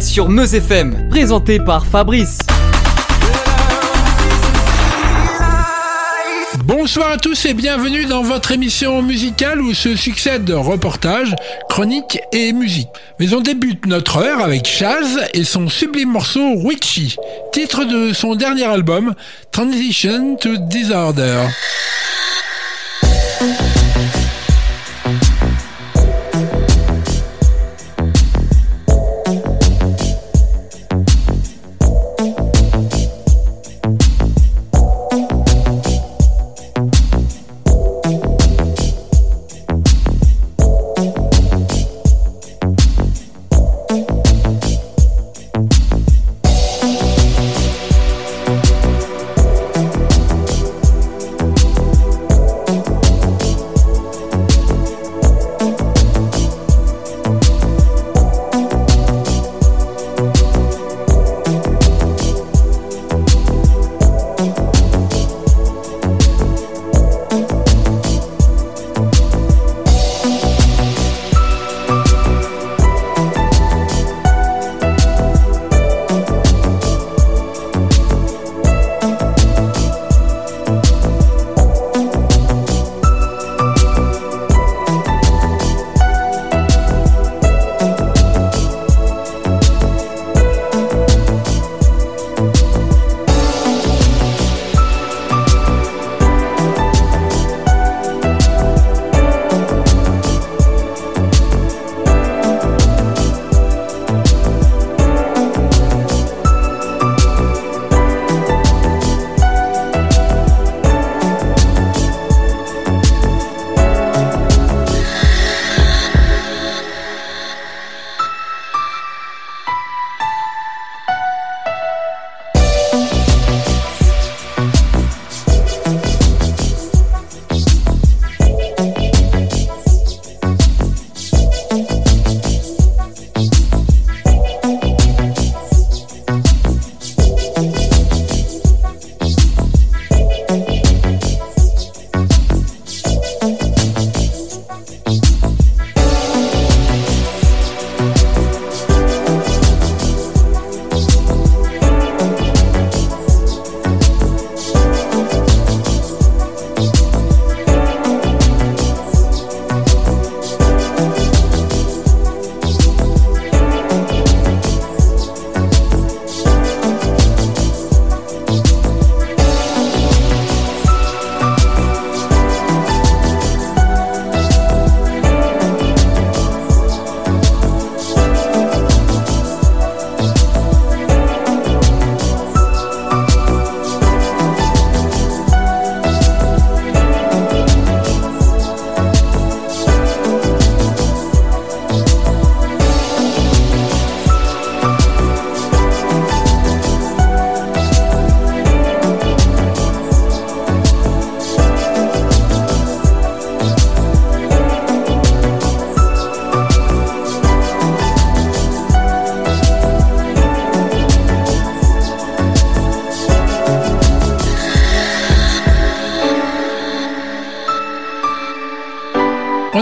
Sur Meuse FM, présenté par Fabrice. Bonsoir à tous et bienvenue dans votre émission musicale où se succèdent reportages, chroniques et musique. Mais on débute notre heure avec Chaz et son sublime morceau Witchy, titre de son dernier album Transition to Disorder.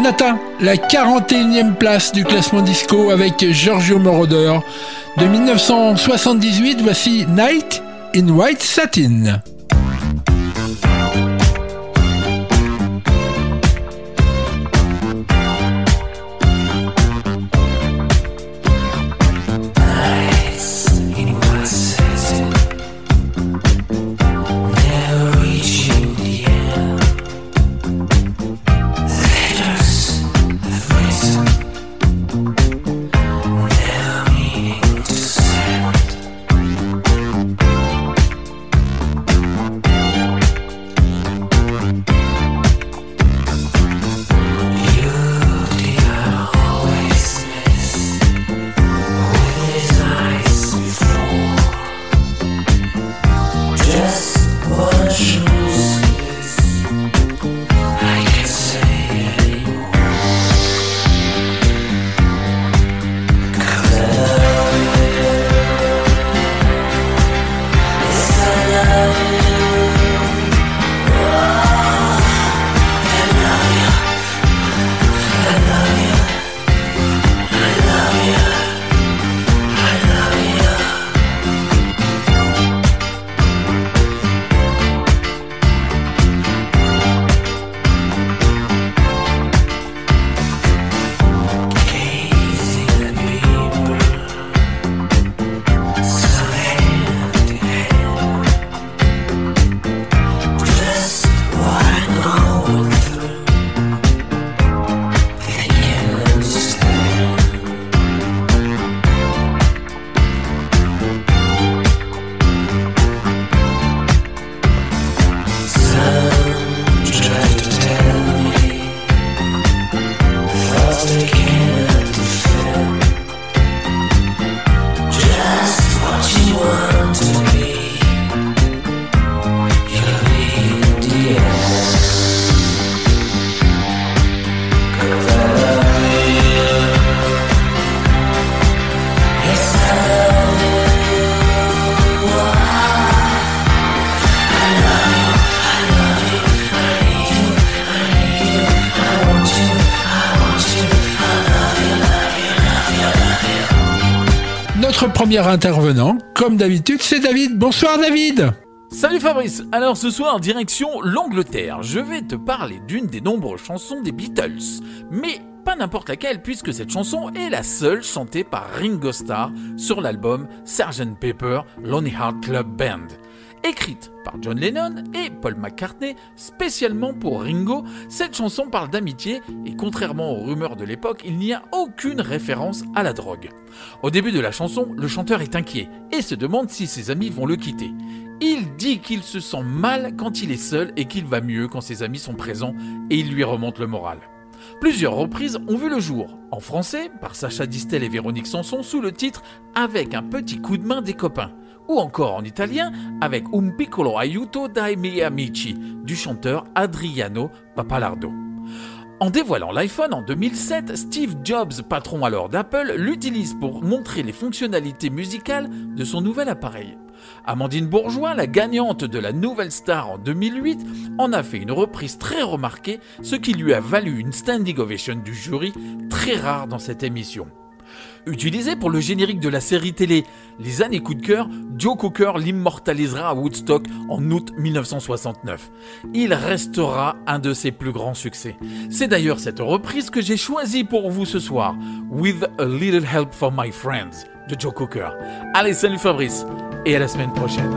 On atteint la 41e place du classement disco avec Giorgio Moroder. De 1978, voici Night in White Satin. Intervenant, comme d'habitude, c'est David. Bonsoir David Salut Fabrice Alors ce soir, direction l'Angleterre. Je vais te parler d'une des nombreuses chansons des Beatles. Mais pas n'importe laquelle, puisque cette chanson est la seule chantée par Ringo Starr sur l'album Sgt. Pepper Lonely Heart Club Band. Écrite par John Lennon et Paul McCartney spécialement pour Ringo, cette chanson parle d'amitié et contrairement aux rumeurs de l'époque, il n'y a aucune référence à la drogue. Au début de la chanson, le chanteur est inquiet et se demande si ses amis vont le quitter. Il dit qu'il se sent mal quand il est seul et qu'il va mieux quand ses amis sont présents et il lui remonte le moral. Plusieurs reprises ont vu le jour, en français par Sacha Distel et Véronique Sanson sous le titre Avec un petit coup de main des copains ou encore en italien avec Un piccolo aiuto dai miei amici du chanteur Adriano Papalardo. En dévoilant l'iPhone en 2007, Steve Jobs, patron alors d'Apple, l'utilise pour montrer les fonctionnalités musicales de son nouvel appareil. Amandine Bourgeois, la gagnante de la Nouvelle Star en 2008, en a fait une reprise très remarquée, ce qui lui a valu une standing ovation du jury, très rare dans cette émission. Utilisé pour le générique de la série télé Les années coup de cœur, Joe Cooker l'immortalisera à Woodstock en août 1969. Il restera un de ses plus grands succès. C'est d'ailleurs cette reprise que j'ai choisie pour vous ce soir, With a Little Help for My Friends de Joe Cooker. Allez, salut Fabrice et à la semaine prochaine.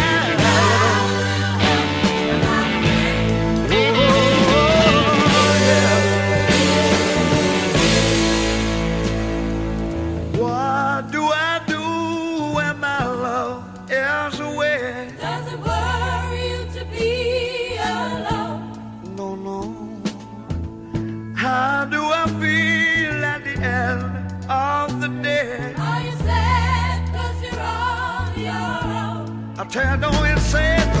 Own? I tell you, don't you say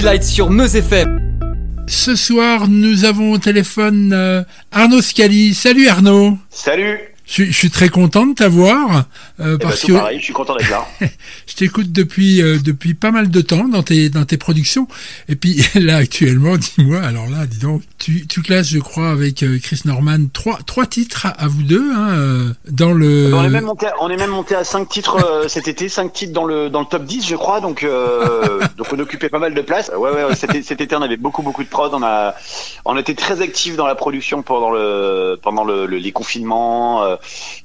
City Lights sur Meuse FM. Ce soir, nous avons au téléphone euh, Arnaud Scali. Salut Arnaud. Salut Je, je suis très content de t'avoir euh, Eh ben, parce tout que pareil, je suis content d'être là. je t'écoute depuis euh, depuis pas mal de temps dans tes dans tes productions. Et puis là actuellement, dis-moi, alors là, dis donc, tu, tu classes, je crois, avec euh, Chris Norman trois trois titres à, à vous deux hein, euh, dans le. on, est même monté à, on est même monté à 5 titres euh, cet été, 5 titres dans le dans le top 10 je crois, donc euh, donc on occupait pas mal de place. Ouais ouais, ouais, cet, été- cet été on avait beaucoup beaucoup de prod, on a on était très actifs dans la production pendant le pendant le, le- les confinements euh,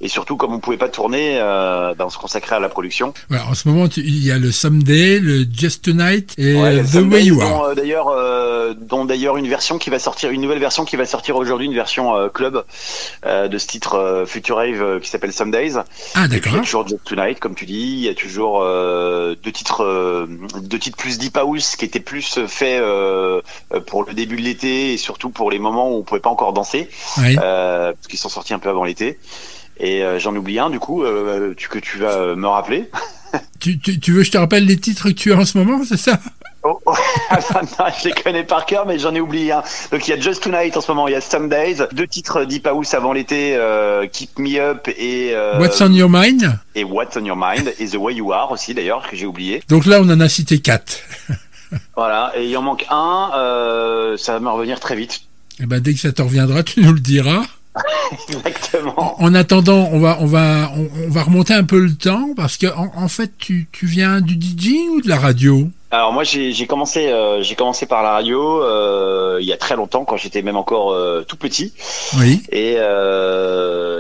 et surtout comme on pouvait pas tourner, euh, ben, on se consacrait à la production. Voilà, en ce moment, il y a le Someday, le Just Tonight et Ouais, The Sundays, Way You Are. euh, d'ailleurs, euh, dont d'ailleurs une version qui va sortir, une nouvelle version qui va sortir aujourd'hui, une version euh, club euh, de ce titre euh, Future Rave euh, qui s'appelle Some Days. Ah puis il y d'accord. a toujours Just Tonight, comme tu dis. Il y a toujours euh, deux titres, euh, deux titres plus deep house qui étaient plus faits euh, pour le début de l'été et surtout pour les moments où on pouvait pas encore danser, Ouais. euh, parce qu'ils sont sortis un peu avant l'été. Et euh, j'en oublie un du coup euh, tu, que tu vas euh, me rappeler. Tu, tu, tu veux que je te rappelle les titres que tu as en ce moment, c'est ça? Oh, oh. Non, je les connais par cœur, mais j'en ai oublié un. Donc il y a Just Tonight en ce moment, il y a Some Days, deux titres Deep House avant l'été, euh, Keep Me Up et euh, What's on your mind? et What's on Your Mind et The Way You Are aussi d'ailleurs que j'ai oublié. Donc là, on en a cité quatre. Voilà, et il en manque un, euh, ça va me revenir très vite. Et ben dès que ça te reviendra, tu nous le diras. Exactement. En attendant, on va on va on, on va remonter un peu le temps parce que en, en fait, tu, tu viens du DJing ou de la radio? Alors moi j'ai commencé euh, j'ai commencé par la radio euh, il y a très longtemps quand j'étais même encore euh, tout petit Oui. et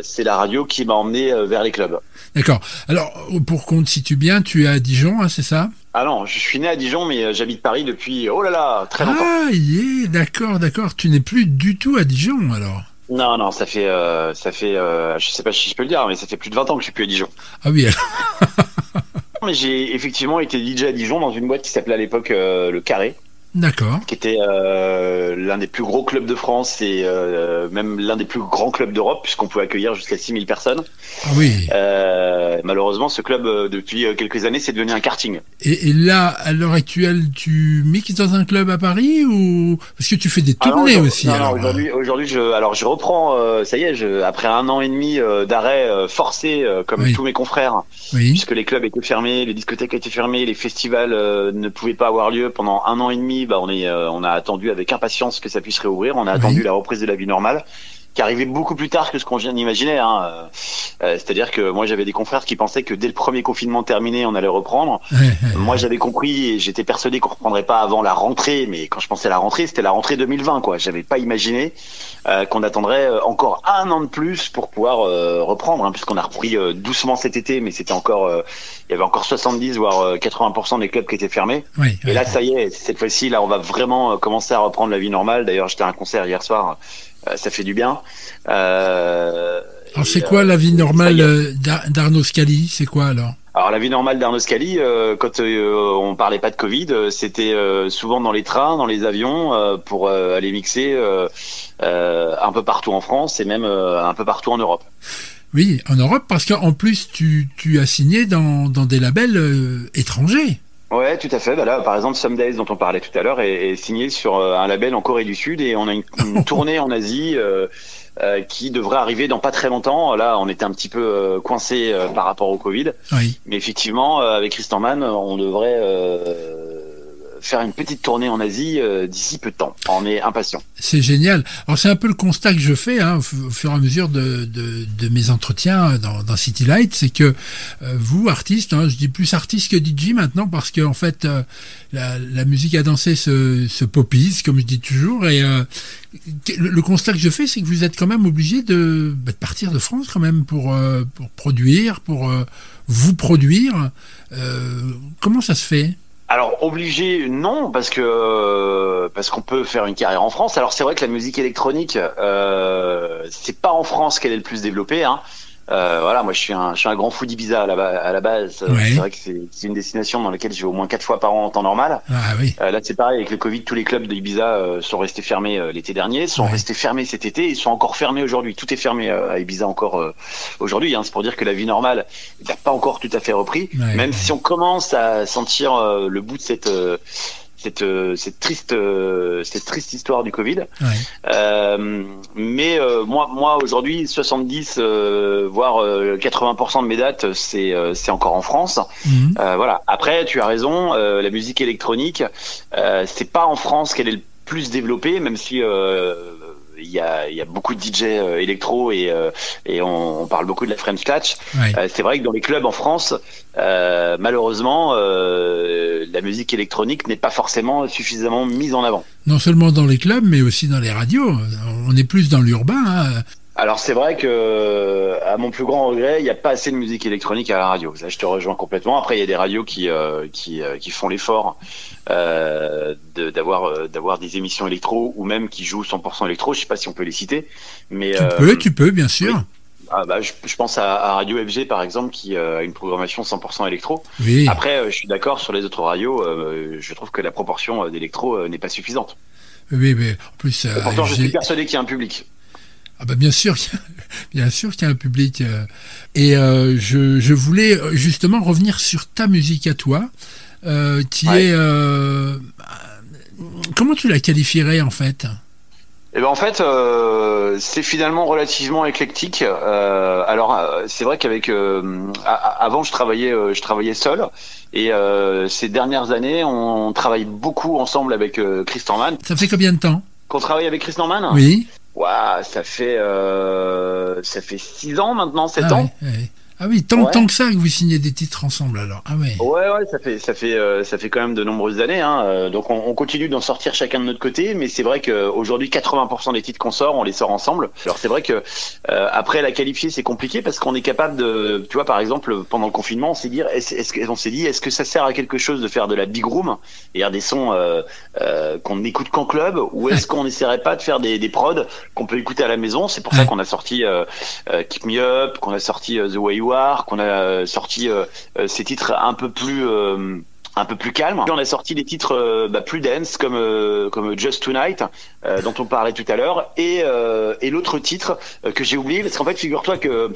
c'est la radio qui m'a emmené vers les clubs. D'accord. Alors pour qu'on te situe bien, tu es à Dijon, hein, c'est ça? Ah non, je suis né à Dijon mais j'habite Paris depuis oh là là très longtemps. Ah, yeah, d'accord, d'accord. Tu n'es plus du tout à Dijon alors? Non, non, ça fait, euh, ça fait, euh, je sais pas si je peux le dire, mais ça fait plus de 20 ans que je suis plus à Dijon. Ah oui. Mais j'ai effectivement été DJ à Dijon dans une boîte qui s'appelait à l'époque euh, le Carré, D'accord. qui était euh, l'un des plus gros clubs de France et euh, même l'un des plus grands clubs d'Europe, puisqu'on pouvait accueillir jusqu'à 6000 personnes. Ah oui. Euh, malheureusement, ce club, depuis quelques années, c'est devenu un karting. Et, et là, à l'heure actuelle, tu mixes dans un club à Paris ou parce que tu fais des Ah non, tournées aussi non, alors, aujourd'hui, aujourd'hui, je, alors je reprends. ça y est, je, après un an et demi d'arrêt forcé, comme Oui. tous mes confrères, Oui. puisque les clubs étaient fermés, les discothèques étaient fermées, les festivals ne pouvaient pas avoir lieu pendant un an et demi. Bah, on est, euh, on a attendu avec impatience que ça puisse réouvrir. On a Oui. attendu la reprise de la vie normale, qui arrivait beaucoup plus tard que ce qu'on vient d'imaginer. Hein. Euh, euh, C'est-à-dire que moi, j'avais des confrères qui pensaient que dès le premier confinement terminé, on allait reprendre. Moi, j'avais compris et j'étais persuadé qu'on reprendrait pas avant la rentrée. Mais quand je pensais à la rentrée, c'était la rentrée 2020, quoi. J'avais pas imaginé euh, qu'on attendrait euh, encore un an de plus pour pouvoir euh, reprendre, hein, puisqu'on a repris euh, doucement cet été, mais c'était encore, euh, il y avait encore 70 voire euh, 80% des clubs qui étaient fermés. Oui, Et là, ça y est, cette fois-ci, là, on va vraiment commencer à reprendre la vie normale. D'ailleurs, j'étais à un concert hier soir, ça fait du bien. Euh, Alors c'est quoi euh, la vie normale euh, d'Ar- d'Arnaud Scali? C'est quoi alors? Alors la vie normale d'Arnaud Scali, euh, quand euh, on parlait pas de Covid, euh, c'était euh, souvent dans les trains, dans les avions, euh, pour euh, aller mixer euh, euh, un peu partout en France et même euh, un peu partout en Europe. Oui, en Europe, parce qu'en plus tu, tu as signé dans, dans des labels euh, étrangers. Ouais, tout à fait. Bah là, par exemple, Some Days, dont on parlait tout à l'heure, est, est signé sur euh, un label en Corée du Sud et on a une, une tournée en Asie euh, euh, qui devrait arriver dans pas très longtemps. Là, on était un petit peu euh, coincé euh, par rapport au Covid, Oui. mais effectivement, euh, avec Christian Mann, on devrait euh, faire une petite tournée en Asie euh, d'ici peu de temps. On est impatient. C'est génial. Alors c'est un peu le constat que je fais hein, au fu- au fur et à mesure de, mes entretiens dans, dans City Light, c'est que euh, vous, artistes, hein, je dis plus artiste que DJ maintenant parce que en fait euh, la, musique à danser se, se popise, comme je dis toujours, et euh, le, constat que je fais, c'est que vous êtes quand même obligé de, bah, partir de France quand même pour, euh, produire, pour euh, vous produire. Euh, comment ça se fait? Alors obligé, non, parce que euh, parce qu'on peut faire une carrière en France. Alors c'est vrai que la musique électronique, euh, c'est pas en France qu'elle est le plus développée. Hein. Euh, voilà, moi je suis un, je suis un grand fou d'Ibiza à la, à la base. Euh, Ouais. C'est vrai que c'est c'est une destination dans laquelle je vais au moins quatre fois par an en temps normal. Ah oui. Euh, là c'est pareil avec le Covid, tous les clubs d'Ibiza euh, sont restés fermés euh, l'été dernier, sont Ouais. restés fermés cet été, ils sont encore fermés aujourd'hui. Tout est fermé euh, à Ibiza encore euh, aujourd'hui. Hein. C'est pour dire que la vie normale n'a pas encore tout à fait repris. Ouais, Même si on commence à sentir euh, le bout de cette euh, cette, euh, cette triste, euh, cette triste histoire du Covid. Ouais. Euh, mais euh, moi, moi aujourd'hui, 70 euh, voire euh, 80% de mes dates, c'est c'est encore en France. Mhm. Voilà. Après, tu as raison, la musique électronique, c'est pas en France qu'elle est le plus développée, même si il y a, il y a beaucoup de DJ euh, électro et, euh, et on, on parle beaucoup de la French Touch. Ouais. Euh, c'est vrai que dans les clubs en France, euh, malheureusement, euh, la musique électronique n'est pas forcément suffisamment mise en avant. Non seulement dans les clubs, mais aussi dans les radios. On est plus dans l'urbain. hein. Alors c'est vrai que, à mon plus grand regret, il n'y a pas assez de musique électronique à la radio. Je te rejoins complètement. Après, il y a des radios qui euh, qui, euh, qui font l'effort euh, de- d'avoir euh, d'avoir des émissions électro ou même qui jouent 100% électro. Je sais pas si on peut les citer, mais Tu euh, peux, tu peux, bien sûr. ah, bah, je, je pense à, à Radio FG par exemple qui euh, a une programmation 100% électro. Oui. Après, euh, je suis d'accord sur les autres radios. euh, je trouve que la proportion euh, d'électro euh, n'est pas suffisante. Oui, mais en plus, euh, Et pourtant, je suis persuadé qu'il y a un public. Ah bah bien sûr, qu'il y a- bien sûr qu'il y a un public. euh, et euh, je, je voulais euh, justement revenir sur ta musique à toi, euh, qui Ouais. est euh, comment tu la qualifierais en fait? Eh ben en fait, euh, c'est finalement relativement éclectique. Euh, alors c'est vrai qu'avec euh, avant je travaillais je travaillais seul et ces dernières années on travaille beaucoup ensemble avec Chris Norman. Ça fait combien de temps? Qu'on travaille avec Chris Norman Oui. Ouah, ça fait euh, ça fait six ans maintenant, sept ah, ans. Ah oui, tant, Ouais. tant que ça que vous signez des titres ensemble alors. Ah ouais. Ouais, ouais, ça fait, ça fait, euh, ça fait quand même de nombreuses années. Hein. Euh, Donc, on, on continue d'en sortir chacun de notre côté, mais c'est vrai qu'aujourd'hui, 80% des titres qu'on sort, on les sort ensemble. Alors, c'est vrai que euh, après la qualifier, c'est compliqué parce qu'on est capable de, tu vois, par exemple, pendant le confinement, on s'est dit, est-ce, que- on s'est dit, est-ce que ça sert à quelque chose de faire de la big room, c'est-à-dire des sons euh, euh, qu'on n'écoute qu'en club, ou est-ce qu'on n'essaierait pas de faire des, des prods qu'on peut écouter à la maison? C'est pour ça qu'on a sorti euh, Keep Me Up, qu'on a sorti The Way Qu'on a euh, sorti euh, euh, ces titres un peu plus un peu plus calmes. Puis on a sorti des titres bah, plus dense comme comme Just Tonight dont on parlait tout à l'heure et et l'autre titre que j'ai oublié parce qu'en fait figure-toi que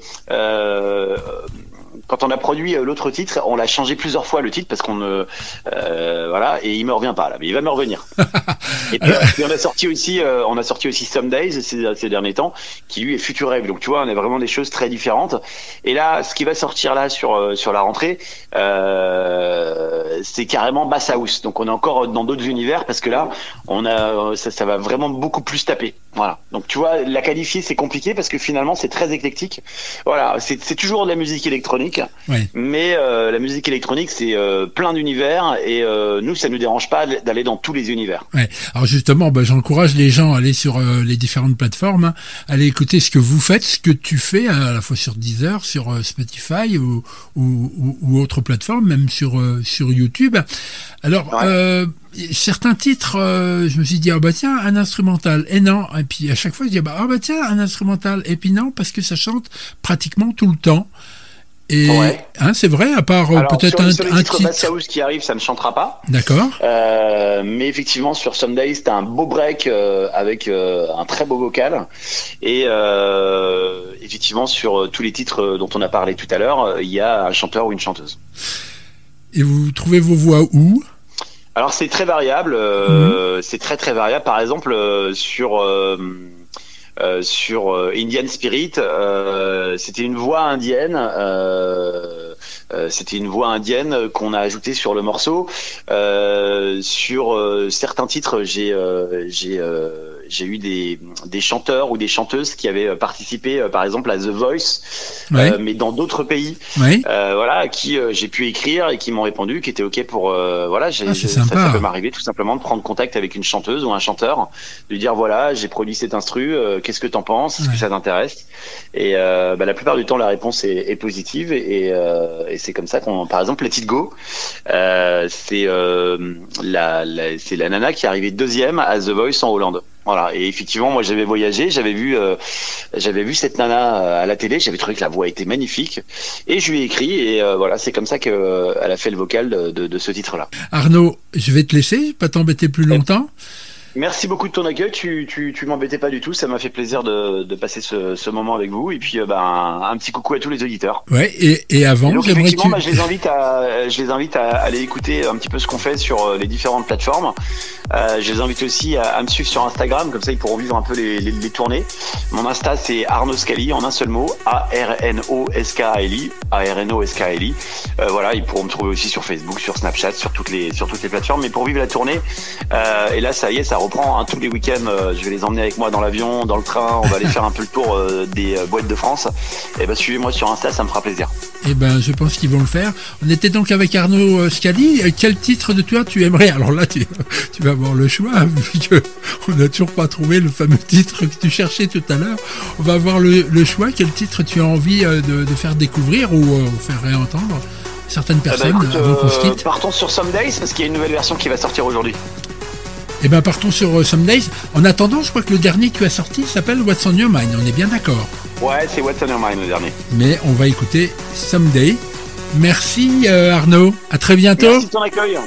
quand on a produit euh, l'autre titre, on l'a changé plusieurs fois le titre parce qu'on ne euh, voilà et il me revient pas là, mais il va me revenir. et puis, puis on a sorti aussi euh, on a sorti aussi Some Days ces, ces derniers temps qui lui est Future Rave. Donc tu vois, on a vraiment des choses très différentes. Et là, ce qui va sortir là sur euh, sur la rentrée, euh, c'est carrément bass house. Donc on est encore dans d'autres univers parce que là, on a ça, ça va vraiment beaucoup plus taper. Voilà. Donc tu vois, la qualifier c'est compliqué parce que finalement c'est très éclectique. Voilà, c'est toujours de la musique électronique, Ouais. mais euh, la musique électronique c'est euh, plein d'univers et euh, nous ça nous dérange pas d'aller dans tous les univers. Ouais. Alors justement, bah, j'encourage les gens à aller sur les différentes plateformes, hein, aller écouter ce que vous faites, ce que tu fais, à la fois sur Deezer, sur Spotify ou, ou, ou, ou autres plateformes, même sur sur YouTube. Alors, Ouais. Certains titres, euh, je me suis dit ah bah tiens un instrumental et non et puis à chaque fois je dis bah ah bah tiens un instrumental et puis non parce que ça chante pratiquement tout le temps. Et Ouais. hein, c'est vrai, à part euh, peut-être un, sur les un titres bass titre. house qui arrivent, ça ne chantera pas. D'accord. Euh, mais effectivement, sur Sunday, c'était un beau break euh, avec euh, un très beau vocal. Et effectivement, sur tous les titres dont on a parlé tout à l'heure, il y a un chanteur ou une chanteuse. Et vous trouvez vos voix où? Alors c'est très variable, euh, c'est très très variable. Par exemple, euh, sur euh, euh, sur Indian Spirit, euh, c'était une voix indienne. euh, euh, c'était une voix indienne qu'on a ajoutée sur le morceau. Euh, sur euh, certains titres, j'ai euh, j'ai euh, j'ai eu des, des chanteurs ou des chanteuses qui avaient euh, participé, euh, par exemple, à The Voice, Ouais. euh, mais dans d'autres pays. Euh, voilà, à qui euh, j'ai pu écrire et qui m'ont répondu, qui étaient ok pour euh, voilà, j'ai, Ah, ça, peut m'arriver tout simplement de prendre contact avec une chanteuse ou un chanteur, de lui dire voilà, j'ai produit cet instru, euh, qu'est-ce que t'en penses, est-ce Ouais. que ça t'intéresse? Et euh, bah, la plupart du temps, la réponse est, est positive et, et, euh, et c'est comme ça qu'on, par exemple, Let It Go, euh, c'est euh, la, la c'est la nana qui est arrivée deuxième à The Voice en Hollande. Voilà. Et effectivement, moi, j'avais voyagé, j'avais vu, euh, j'avais vu cette nana euh, à la télé, j'avais trouvé que la voix était magnifique, et je lui ai écrit, et euh, voilà, c'est comme ça qu'elle a fait le vocal de, de, de ce titre-là. Arnaud, je vais te laisser, pas t'embêter plus longtemps. Merci beaucoup de ton accueil. Tu, tu, tu m'embêtais pas du tout. Ça m'a fait plaisir de, de passer ce, ce moment avec vous. Et puis, euh, ben, un, un petit coucou à tous les auditeurs. Ouais, et, et avant, Et donc, effectivement, bah, je les invite à, je les invite à aller écouter un petit peu ce qu'on fait sur euh, les différentes plateformes. Euh, je les invite aussi à, à me suivre sur Instagram, comme ça ils pourront vivre un peu les, les, les tournées. Mon Insta c'est Arnaud Scali en un seul mot, A R N O S K A L I, A R N O S K A L I. Euh, voilà, ils pourront me trouver aussi sur Facebook, sur Snapchat, sur toutes les sur toutes les plateformes. Mais pour vivre la tournée, euh, et là ça y est, ça reprend hein, tous les week-ends. euh, je vais les emmener avec moi dans l'avion, dans le train. On va aller faire un peu le tour euh, des euh, boîtes de France. Et ben suivez-moi sur Insta, ça me fera plaisir. Eh ben, je pense qu'ils vont le faire. On était donc avec Arnaud Scali. Quel titre de toi tu aimerais? Alors là, tu, tu vas avoir le choix, vu que on n'a toujours pas trouvé le fameux titre que tu cherchais tout à l'heure. On va avoir le, le choix. Quel titre tu as envie de, de faire découvrir ou faire réentendre certaines Eh ben, personnes écoute, avant qu'on se quitte? partons sur Some Days parce qu'il y a une nouvelle version qui va sortir aujourd'hui. Eh ben, partons sur euh, Some Days. En attendant, je crois que le dernier que tu as sorti s'appelle What's on Your Mind. On est bien d'accord. Ouais, c'est What's on Your Mind le dernier. Mais on va écouter Someday. Merci euh, Arnaud. À très bientôt. Merci de ton accueil.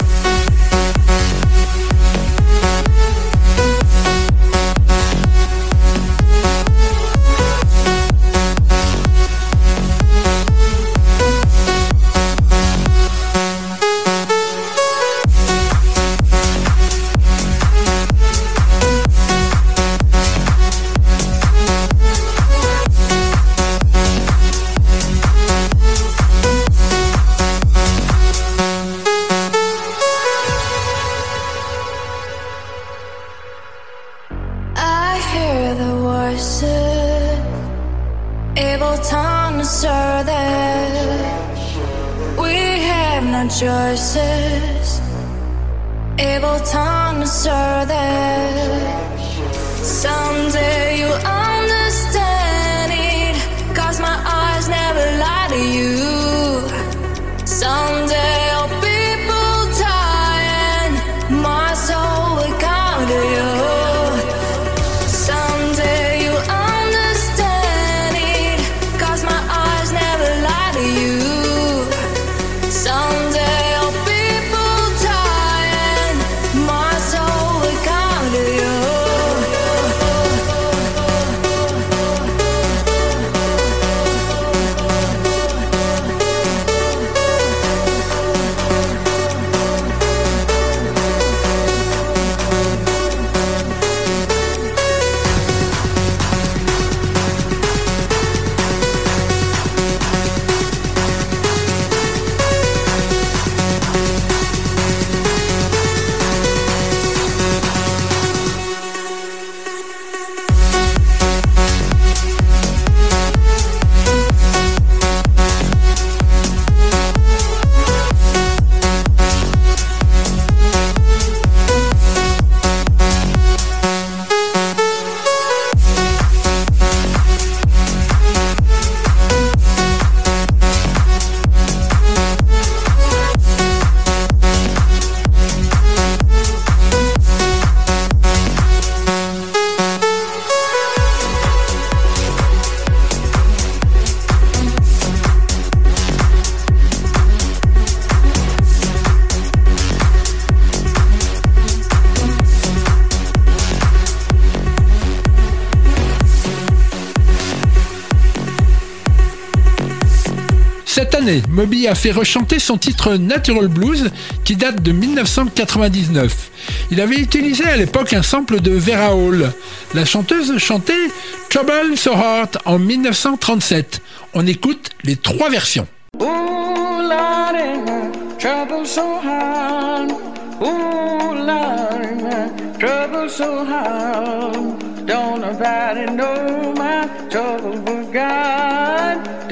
Moby a fait rechanter son titre Natural Blues qui date de 1999. Il avait utilisé à l'époque un sample de Vera Hall. La chanteuse chantait Trouble So Hard en 1937. On écoute les trois versions.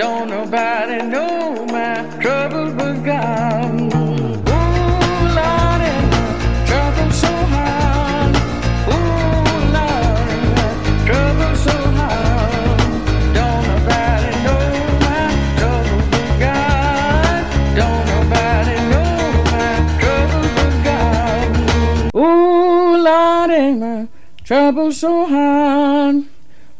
Don't nobody know my trouble but God. Trouble so hard.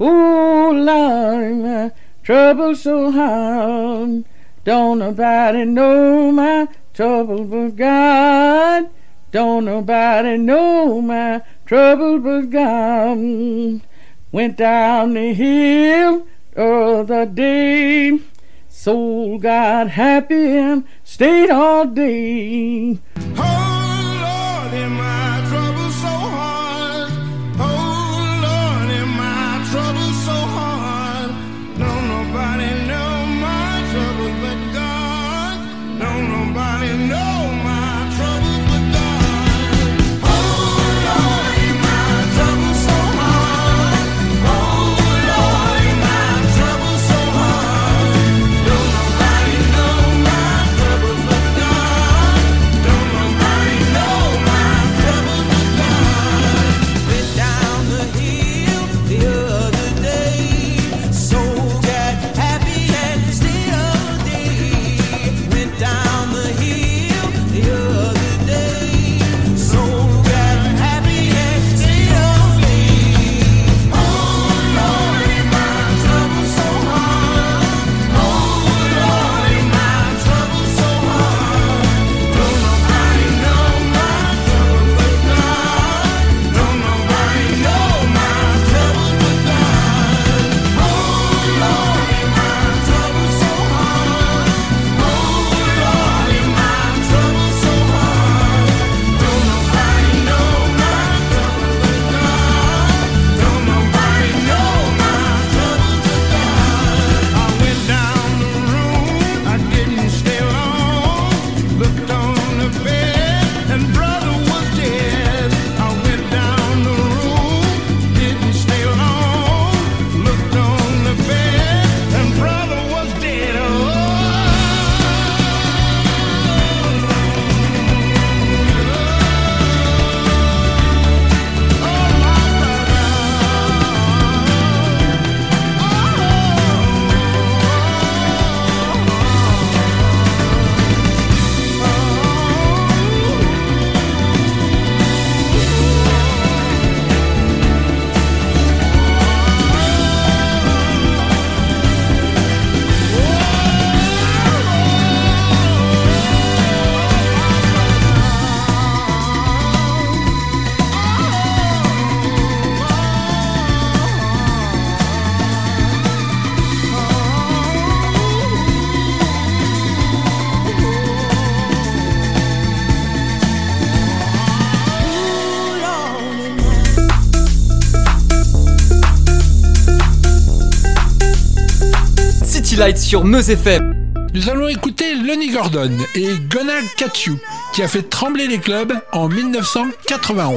Ooh, Lordy, my trouble so hard. Don't nobody know my trouble but God. Don't nobody know my trouble but God. Went down the hill the other day. Soul got happy and stayed all day. Oh! Sur Meuse FM. Nous allons écouter Lonnie Gordon et Gonald Catch You, qui a fait trembler les clubs en 1991.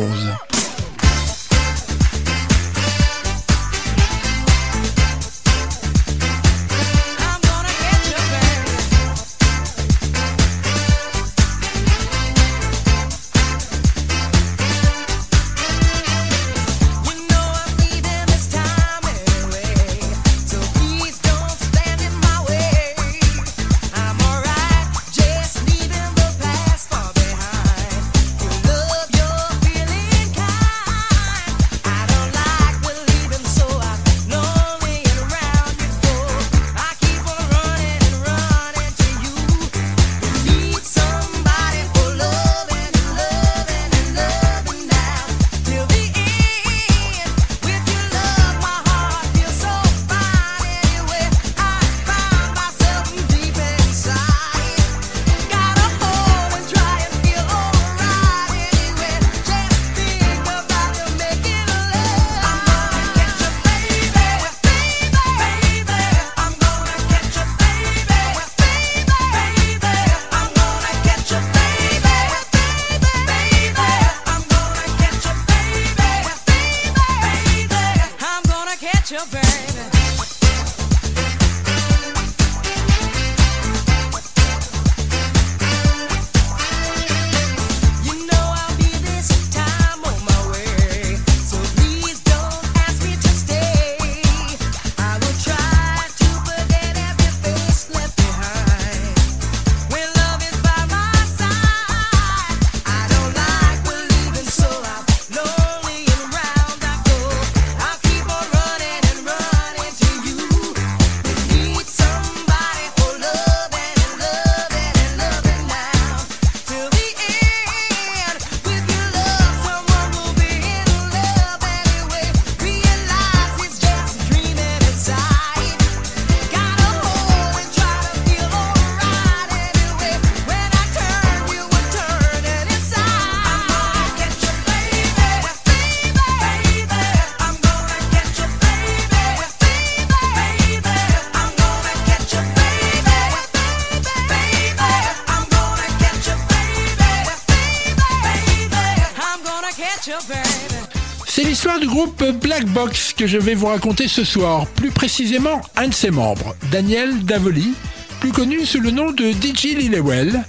Je vais vous raconter ce soir, plus précisément un de ses membres, Daniel Davoli, plus connu sous le nom de DJ Lillewell.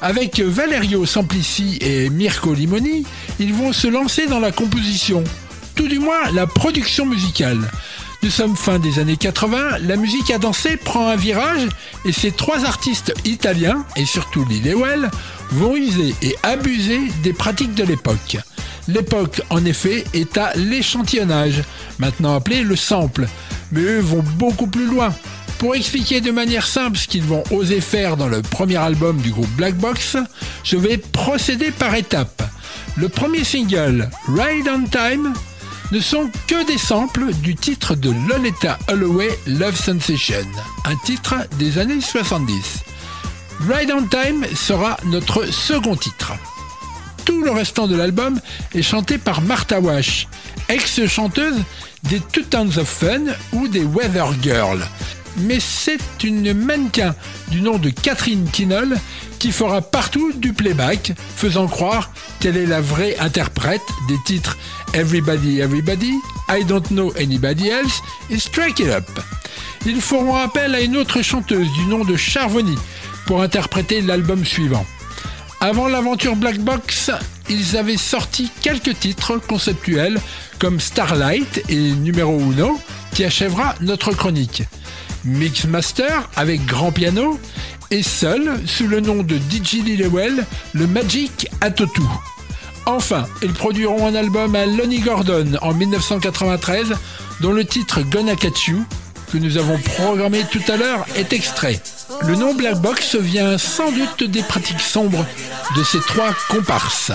Avec Valerio Samplici et Mirko Limoni, ils vont se lancer dans la composition, tout du moins la production musicale. Nous sommes fin des années 80, la musique à danser prend un virage et ces trois artistes italiens, et surtout Lillewell, vont user et abuser des pratiques de l'époque. L'époque, en effet, est à l'échantillonnage, maintenant appelé le sample, mais eux vont beaucoup plus loin. Pour expliquer de manière simple ce qu'ils vont oser faire dans le premier album du groupe Black Box, je vais procéder par étapes. Le premier single, Ride on Time, ne sont que des samples du titre de Lolita Holloway Love Sensation, un titre des années 70. Ride on Time sera notre second titre tout le restant de l'album est chanté par Martha Wash, ex-chanteuse des Two Tons of Fun ou des Weather Girls. Mais c'est une mannequin du nom de Catherine Kinnell fera partout du playback, faisant croire qu'elle est la vraie interprète des titres Everybody Everybody, I Don't Know Anybody Else et Strike It Up. Ils feront appel à une autre chanteuse du nom de Charvoni pour interpréter l'album suivant. Avant l'aventure Black Box, ils avaient sorti quelques titres conceptuels comme Starlight et Numéro Uno qui achèvera notre chronique. Mixmaster avec grand piano et seul sous le nom de DJ Lillewell, le Magic Atotu. Enfin, ils produiront un album à Lonnie Gordon en 1993 dont le titre Gonna Catch You que nous avons programmé tout à l'heure est extrait. Le nom Black Box vient sans doute des pratiques sombres de ces trois comparses.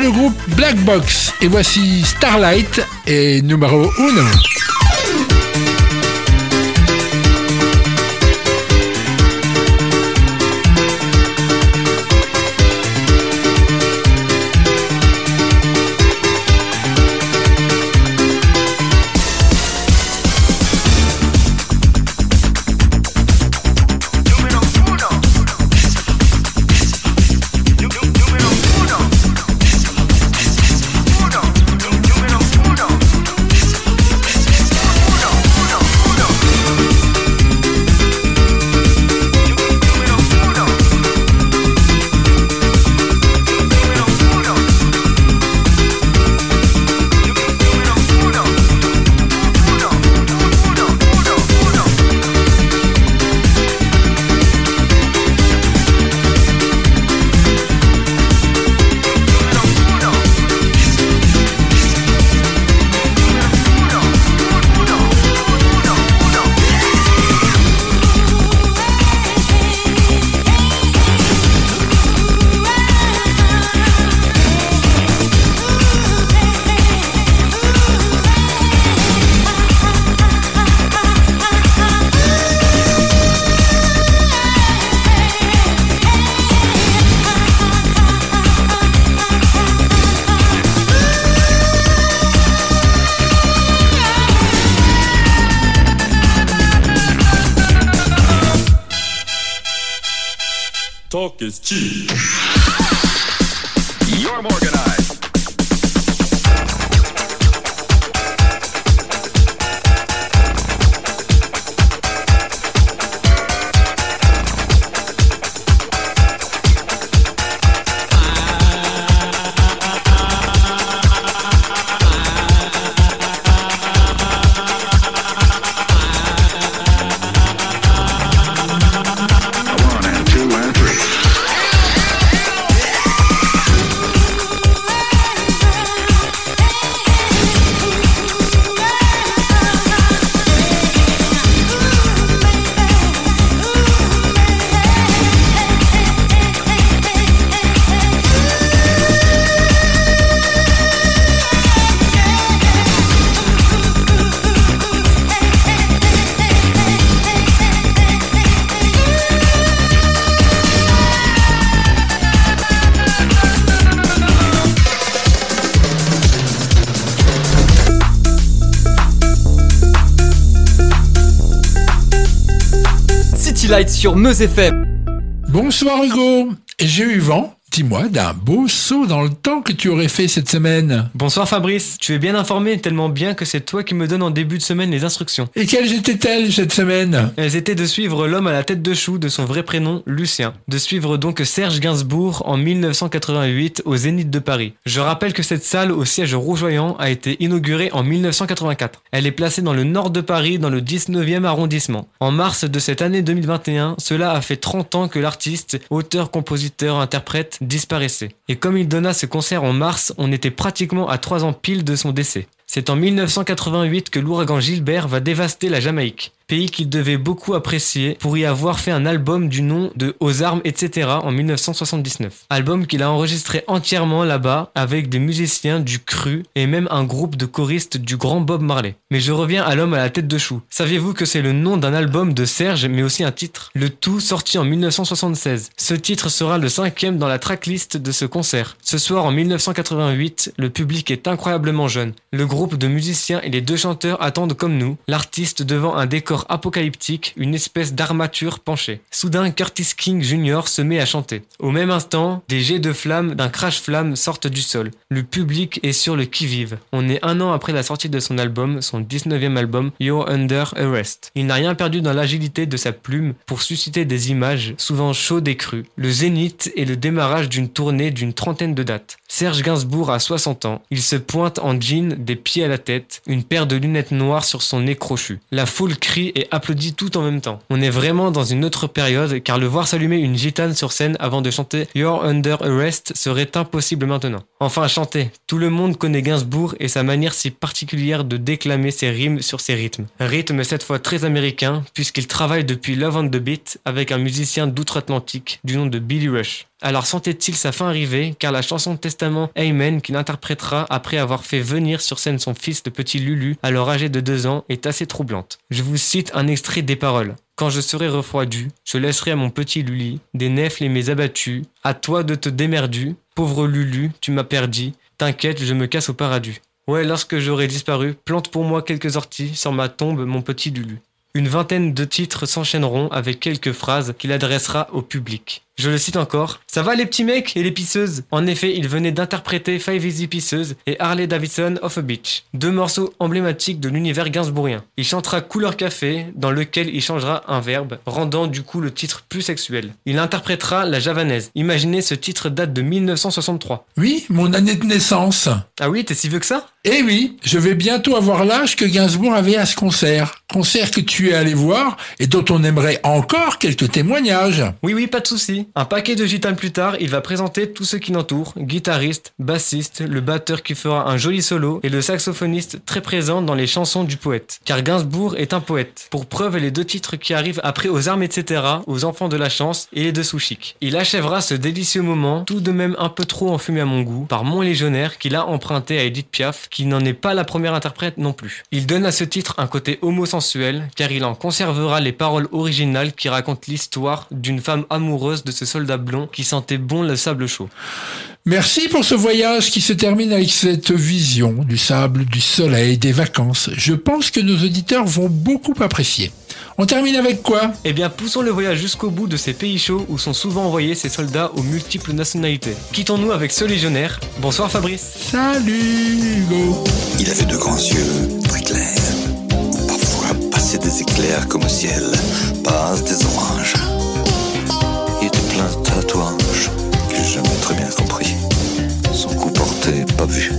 Le groupe Black Box et voici Starlight et numéro 1. Talk is cheap. You're organized. Sur Meuse FM. Bonsoir Hugo. J'ai eu vent, dis-moi, d'un beau saut dans le temps que tu aurais fait cette semaine. Bonsoir Fabrice, tu es bien informé tellement bien que c'est toi qui me donnes en début de semaine les instructions. Et quelles étaient-elles cette semaine? Elles étaient de suivre l'homme à la tête de chou de son vrai prénom, Lucien. De suivre donc Serge Gainsbourg en 1988 au Zénith de Paris. Je rappelle que cette salle au siège rougeoyant a été inaugurée en 1984. Elle est placée dans le nord de Paris, dans le 19e arrondissement. En mars de cette année 2021, cela a fait 30 ans que l'artiste, auteur, compositeur, interprète disparaissait. Et comme il donna ce concert en mars, on était pratiquement à 3 ans pile de son décès. C'est en 1988 que l'ouragan Gilbert va dévaster la Jamaïque, pays qu'il devait beaucoup apprécier pour y avoir fait un album du nom de Aux armes, etc. en 1979. Album qu'il a enregistré entièrement là-bas avec des musiciens du cru et même un groupe de choristes du grand Bob Marley. Mais je reviens à l'homme à la tête de chou. Saviez-vous que c'est le nom d'un album de Serge mais aussi un titre? Le tout sorti en 1976. Ce titre sera le cinquième dans la tracklist de ce concert. Ce soir en 1988, le public est incroyablement jeune. Le groupe de musiciens et les deux chanteurs attendent comme nous, l'artiste devant un décor apocalyptique, une espèce d'armature penchée. Soudain, Curtis King Jr. se met à chanter. Au même instant, des jets de flammes d'un crash-flamme sortent du sol. Le public est sur le qui-vive. On est un an après la sortie de son album, son 19e album, You're Under Arrest. Il n'a rien perdu dans l'agilité de sa plume pour susciter des images, souvent chaudes et crues. Le zénith est le démarrage d'une tournée d'une trentaine de dates. Serge Gainsbourg a 60 ans. Il se pointe en jean, des pieds à la tête, une paire de lunettes noires sur son nez crochu. La foule crie et applaudit tout en même temps. On est vraiment dans une autre période car le voir s'allumer une gitane sur scène avant de chanter You're Under Arrest serait impossible maintenant. Enfin chanter. Tout le monde connaît Gainsbourg et sa manière si particulière de déclamer ses rimes sur ses rythmes. Rythme cette fois très américain puisqu'il travaille depuis Love on the Beat avec un musicien d'outre-Atlantique du nom de Billy Rush. Alors sentait-il sa fin arriver? Car la chanson de testament Amen qu'il interprétera après avoir fait venir sur scène son fils le petit Lulu alors âgé de deux ans est assez troublante. Je vous cite un extrait des paroles. Quand je serai refroidu, je laisserai à mon petit Luli des nefs les mes abattus, à toi de te démerdu, pauvre Lulu, tu m'as perdu, t'inquiète, je me casse au paradis. Ouais, lorsque j'aurai disparu, plante pour moi quelques orties sur ma tombe, mon petit Lulu. Une vingtaine de titres s'enchaîneront avec quelques phrases qu'il adressera au public. Je le cite encore. Ça va les petits mecs et les pisseuses? En effet, il venait d'interpréter Five Easy Pieces et Harley Davidson of a Beach, deux morceaux emblématiques de l'univers gainsbourgien. Il chantera Couleur Café, dans lequel il changera un verbe, rendant du coup le titre plus sexuel. Il interprétera La Javanaise. Imaginez, ce titre date de 1963. Oui, mon année de naissance. Ah oui, t'es si vieux que ça? Eh oui, je vais bientôt avoir l'âge que Gainsbourg avait à ce concert. Concert que tu es allé voir et dont on aimerait encore quelques témoignages. Oui, oui, pas de souci. Un paquet de gitanes plus tard, il va présenter tous ceux qui l'entourent, guitariste, bassiste, le batteur qui fera un joli solo et le saxophoniste très présent dans les chansons du poète. Car Gainsbourg est un poète. Pour preuve, les deux titres qui arrivent après aux armes etc., aux enfants de la chance et les deux sous chic. Il achèvera ce délicieux moment, tout de même un peu trop enfumé à mon goût, par Mon Légionnaire qu'il a emprunté à Edith Piaf, qui n'en est pas la première interprète non plus. Il donne à ce titre un côté homosensuel, car il en conservera les paroles originales qui racontent l'histoire d'une femme amoureuse de ce soldat blond qui sentait bon le sable chaud. Merci pour ce voyage qui se termine avec cette vision du sable, du soleil, des vacances. Je pense que nos auditeurs vont beaucoup apprécier. On termine avec quoi? Eh bien, poussons le voyage jusqu'au bout de ces pays chauds où sont souvent envoyés ces soldats aux multiples nationalités. Quittons-nous avec ce légionnaire. Bonsoir Fabrice. Salut Hugo. Il avait de grands yeux, très clairs. Parfois passaient des éclairs comme au ciel, passent des oranges. Plein de tatouages que j'ai jamais très bien compris. Son cou porté, pas vu,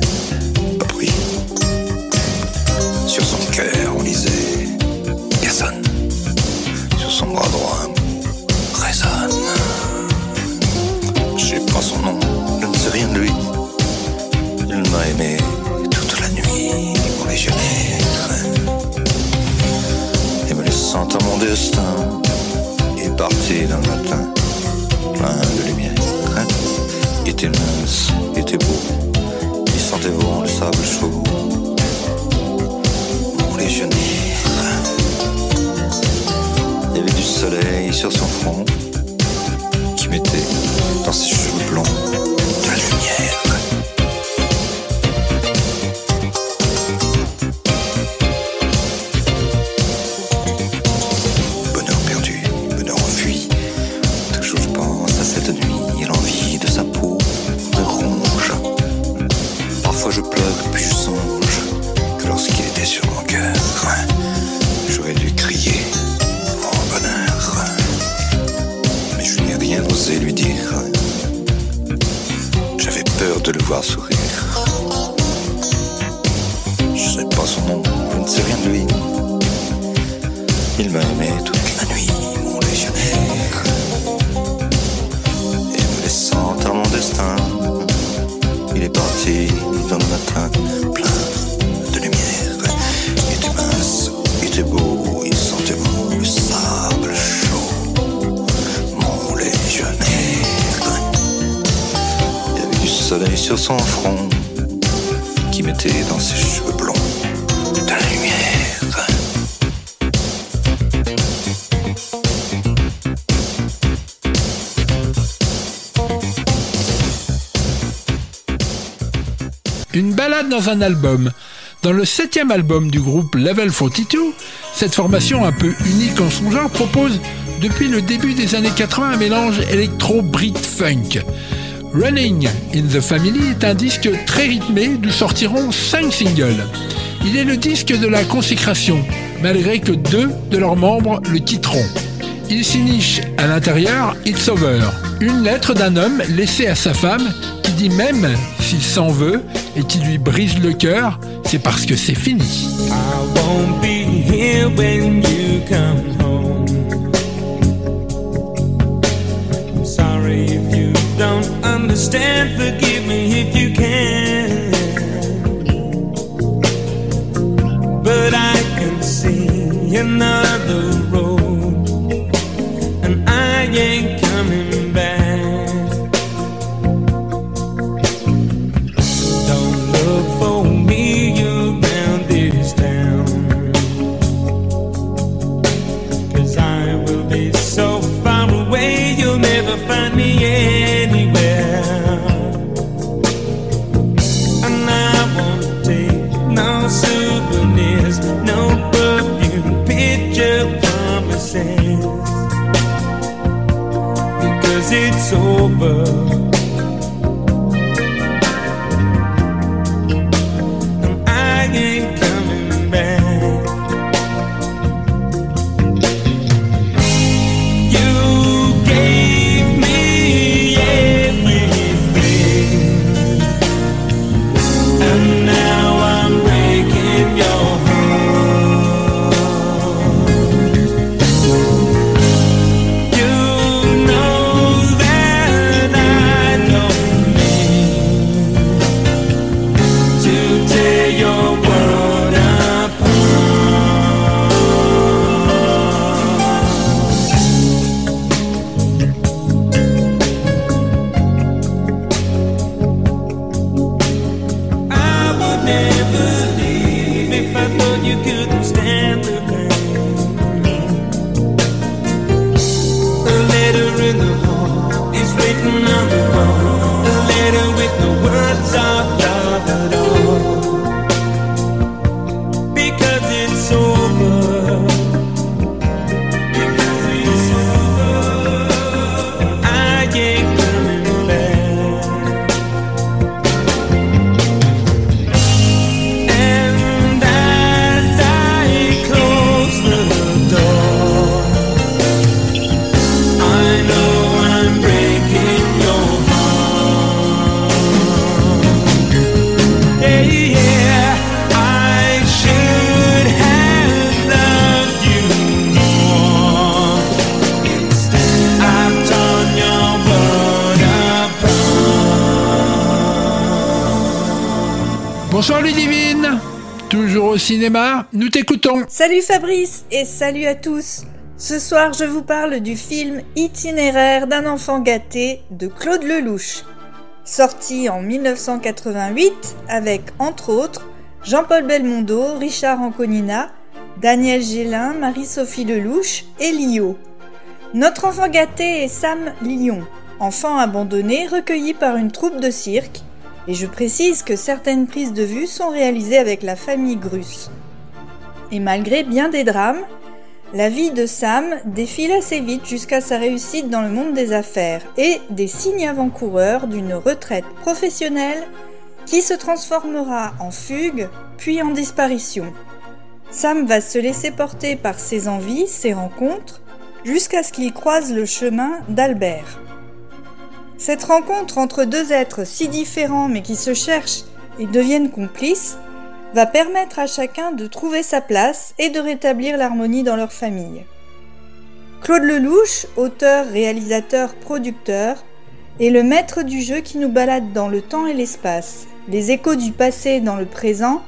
Une balade dans un album. Dans le septième album du groupe Level 42, cette formation un peu unique en son genre propose depuis le début des années 80 un mélange électro-brit-funk. Running in the Family est un disque très rythmé d'où sortiront 5 singles. Il est le disque de la consécration, malgré que deux de leurs membres le quitteront. Il s'y niche à l'intérieur It's Over, une lettre d'un homme laissé à sa femme même s'il s'en veut et qui lui brise le cœur, c'est parce que c'est fini. But I can see another road, it's over. Salut Fabrice et salut à tous. Ce soir, je vous parle du film Itinéraire d'un enfant gâté de Claude Lelouch. Sorti en 1988 avec, entre autres, Jean-Paul Belmondo, Richard Anconina, Daniel Gélin, Marie-Sophie Lelouch et Lio. Notre enfant gâté est Sam Lyon, enfant abandonné recueilli par une troupe de cirque, et je précise que certaines prises de vue sont réalisées avec la famille Grus. Et malgré bien des drames, la vie de Sam défile assez vite jusqu'à sa réussite dans le monde des affaires et des signes avant-coureurs d'une retraite professionnelle qui se transformera en fugue puis en disparition. Sam va se laisser porter par ses envies, ses rencontres, jusqu'à ce qu'il croise le chemin d'Albert. Cette rencontre entre deux êtres si différents mais qui se cherchent et deviennent complices va permettre à chacun de trouver sa place et de rétablir l'harmonie dans leur famille. Claude Lelouch, auteur, réalisateur, producteur, est le maître du jeu qui nous balade dans le temps et l'espace, les échos du passé dans le présent,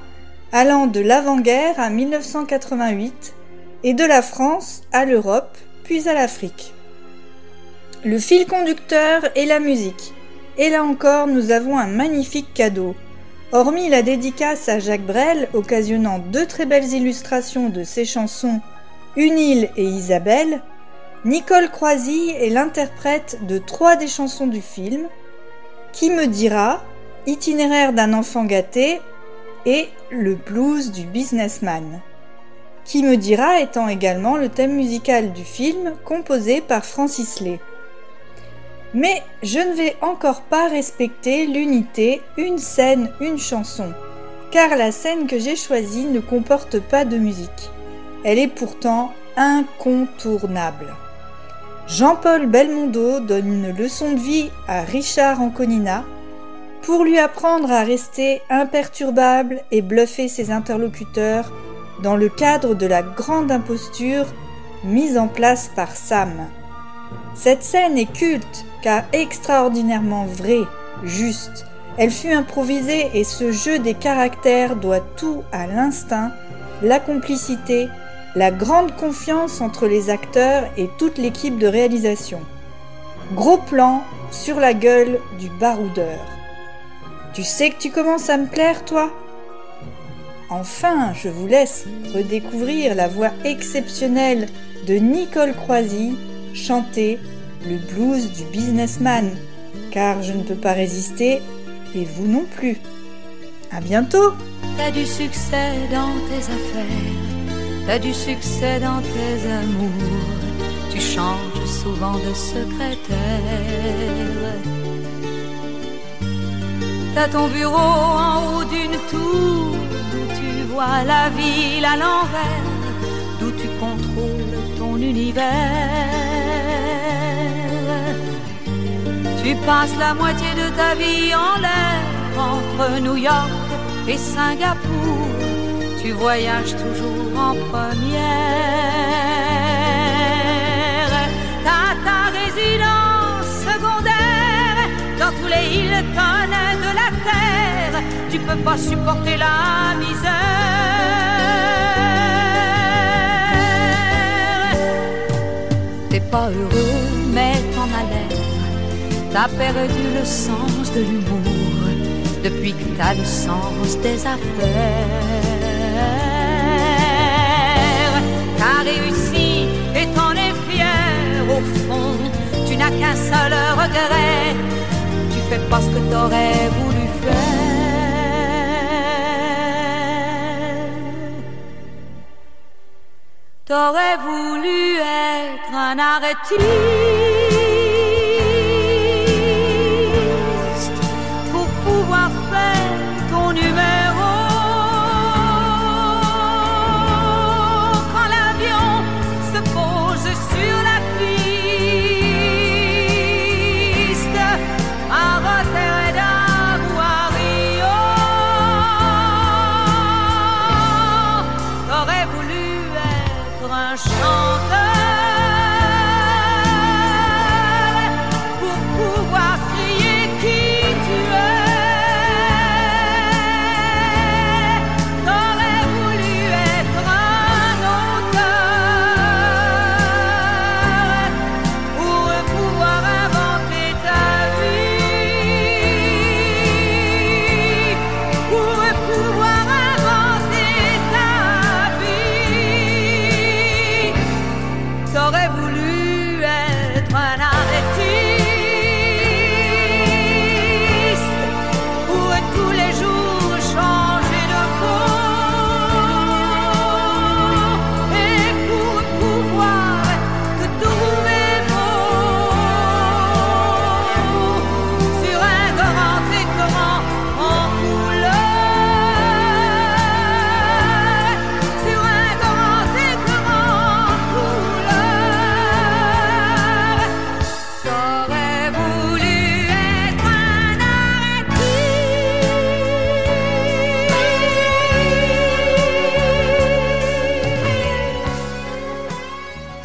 allant de l'avant-guerre à 1988 et de la France à l'Europe, puis à l'Afrique. Le fil conducteur est la musique. Et là encore, nous avons un magnifique cadeau. Hormis la dédicace à Jacques Brel, occasionnant deux très belles illustrations de ses chansons Une île et Isabelle, Nicole Croisy est l'interprète de trois des chansons du film Qui me dira, Itinéraire d'un enfant gâté et Le blues du businessman. Qui me dira étant également le thème musical du film composé par Francis Lay. Mais je ne vais encore pas respecter l'unité une scène, une chanson, car la scène que j'ai choisie ne comporte pas de musique. Elle est pourtant incontournable. Jean-Paul Belmondo donne une leçon de vie à Richard Anconina pour lui apprendre à rester imperturbable et bluffer ses interlocuteurs dans le cadre de la grande imposture mise en place par Sam. Cette scène est culte car extraordinairement vraie, juste. Elle fut improvisée et ce jeu des caractères doit tout à l'instinct, la complicité, la grande confiance entre les acteurs et toute l'équipe de réalisation. Gros plan sur la gueule du baroudeur. Tu sais que tu commences à me plaire, toi? Enfin, je vous laisse redécouvrir la voix exceptionnelle de Nicole Croisy chanter le blues du businessman, car je ne peux pas résister et vous non plus. À bientôt T'as du succès dans tes affaires, t'as du succès dans tes amours, tu changes souvent de secrétaire. T'as ton bureau en haut d'une tour, d'où tu vois la ville à l'envers, d'où tu contrôles ton univers. Tu passes la moitié de ta vie en l'air entre New York et Singapour. Tu voyages toujours en première. T'as ta résidence secondaire dans tous les Hilton de la terre. Tu peux pas supporter la misère. T'es pas heureux, mais t'en as l'air. T'as perdu le sens de l'humour depuis que t'as le sens des affaires. T'as réussi et t'en es fier au fond. Tu n'as qu'un seul regret. Tu fais pas ce que t'aurais voulu faire. T'aurais voulu être un artiste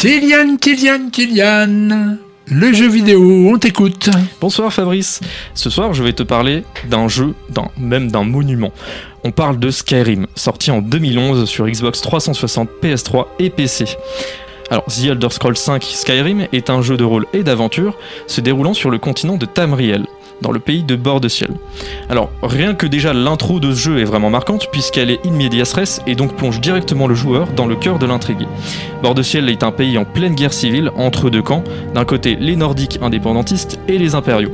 Kylian, Kylian, Kylian. Le jeu vidéo, on t'écoute. Bonsoir Fabrice. Ce soir, je vais te parler d'un jeu, même d'un monument. On parle de Skyrim, sorti en 2011 sur Xbox 360, PS3 et PC. Alors, The Elder Scrolls 5 Skyrim est un jeu de rôle et d'aventure se déroulant sur le continent de Tamriel, dans le pays de Bord de Ciel. Alors, rien que déjà l'intro de ce jeu est vraiment marquante puisqu'elle est in medias res et donc plonge directement le joueur dans le cœur de l'intrigue. Bord de Ciel est un pays en pleine guerre civile entre deux camps, d'un côté les nordiques indépendantistes et les impériaux.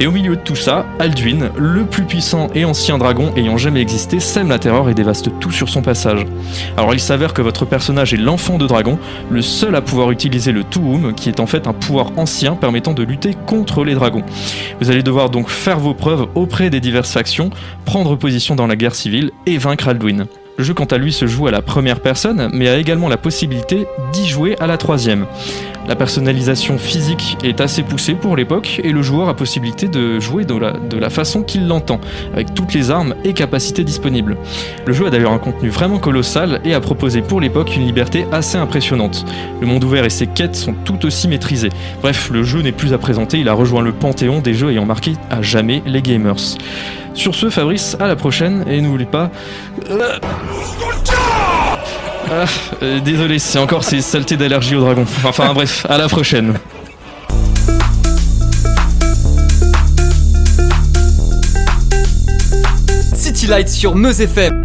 Et au milieu de tout ça, Alduin, le plus puissant et ancien dragon ayant jamais existé, sème la terreur et dévaste tout sur son passage. Alors il s'avère que votre personnage est l'enfant de dragon, le seul à pouvoir utiliser le Tuum, qui est en fait un pouvoir ancien permettant de lutter contre les dragons. Vous allez devoir donc faire vos preuves auprès des diverses factions, prendre position dans la guerre civile et vaincre Alduin. Le jeu quant à lui se joue à la première personne, mais a également la possibilité d'y jouer à la troisième. La personnalisation physique est assez poussée pour l'époque et le joueur a possibilité de jouer de la, façon qu'il l'entend, avec toutes les armes et capacités disponibles. Le jeu a d'ailleurs un contenu vraiment colossal et a proposé pour l'époque une liberté assez impressionnante. Le monde ouvert et ses quêtes sont tout aussi maîtrisés. Bref, le jeu n'est plus à présenter, il a rejoint le panthéon des jeux ayant marqué à jamais les gamers. Sur ce, Fabrice, à la prochaine et n'oublie pas. Euh, ah, désolé, c'est encore ces saletés d'allergie au dragon. Enfin bref, à la prochaine. City Lights sur Meuse FM.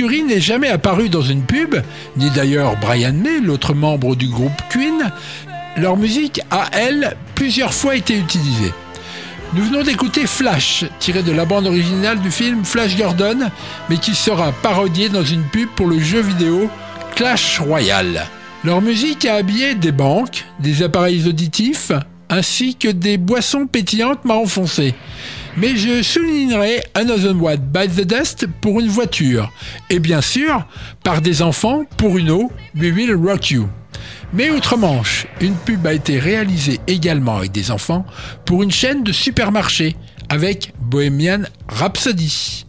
N'est jamais apparu dans une pub, ni d'ailleurs Brian May, l'autre membre du groupe Queen, leur musique a, elle, plusieurs fois été utilisée. Nous venons d'écouter Flash, tiré de la bande originale du film Flash Gordon, mais qui sera parodié dans une pub pour le jeu vidéo Clash Royale. Leur musique a habillé des banques, des appareils auditifs, ainsi que des boissons pétillantes marron foncé. Mais je soulignerai Another One by the Dust pour une voiture, et bien sûr, par des enfants pour une eau, We Will Rock You. Mais outre-Manche, une pub a été réalisée également avec des enfants pour une chaîne de supermarchés avec Bohemian Rhapsody.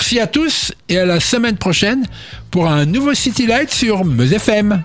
Merci à tous et à la semaine prochaine pour un nouveau City Light sur Meuse FM.